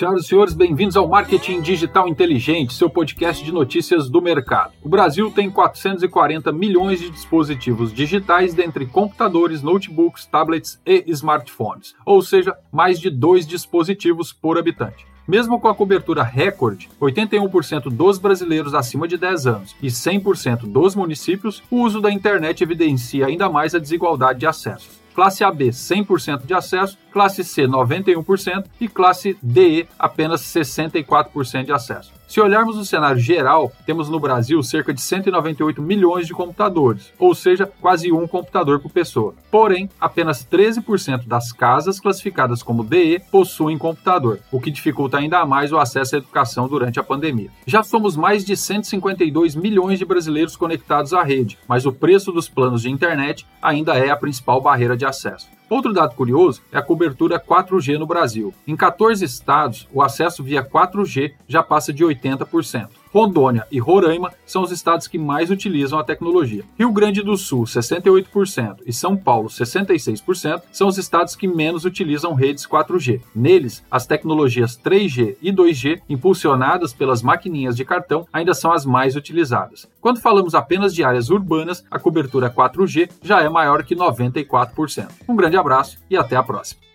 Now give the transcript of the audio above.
Senhoras e senhores, bem-vindos ao Marketing Digital Inteligente, seu podcast de notícias do mercado. O Brasil tem 440 milhões de dispositivos digitais, dentre computadores, notebooks, tablets e smartphones, ou seja, mais de dois dispositivos por habitante. Mesmo com a cobertura recorde, 81% dos brasileiros acima de 10 anos e 100% dos municípios, o uso da internet evidencia ainda mais a desigualdade de acessos. Classe AB 100% de acesso, classe C 91% e classe DE apenas 64% de acesso. Se olharmos o cenário geral, temos no Brasil cerca de 198 milhões de computadores, ou seja, quase um computador por pessoa. Porém, apenas 13% das casas classificadas como DE possuem computador, o que dificulta ainda mais o acesso à educação durante a pandemia. Já somos mais de 152 milhões de brasileiros conectados à rede, mas o preço dos planos de internet ainda é a principal barreira de acesso. Outro dado curioso é a cobertura 4G no Brasil. Em 14 estados, o acesso via 4G já passa de 80%. Rondônia e Roraima são os estados que mais utilizam a tecnologia. Rio Grande do Sul, 68%, e São Paulo, 66%, são os estados que menos utilizam redes 4G. Neles, as tecnologias 3G e 2G, impulsionadas pelas maquininhas de cartão, ainda são as mais utilizadas. Quando falamos apenas de áreas urbanas, a cobertura 4G já é maior que 94%. Um grande abraço e até a próxima.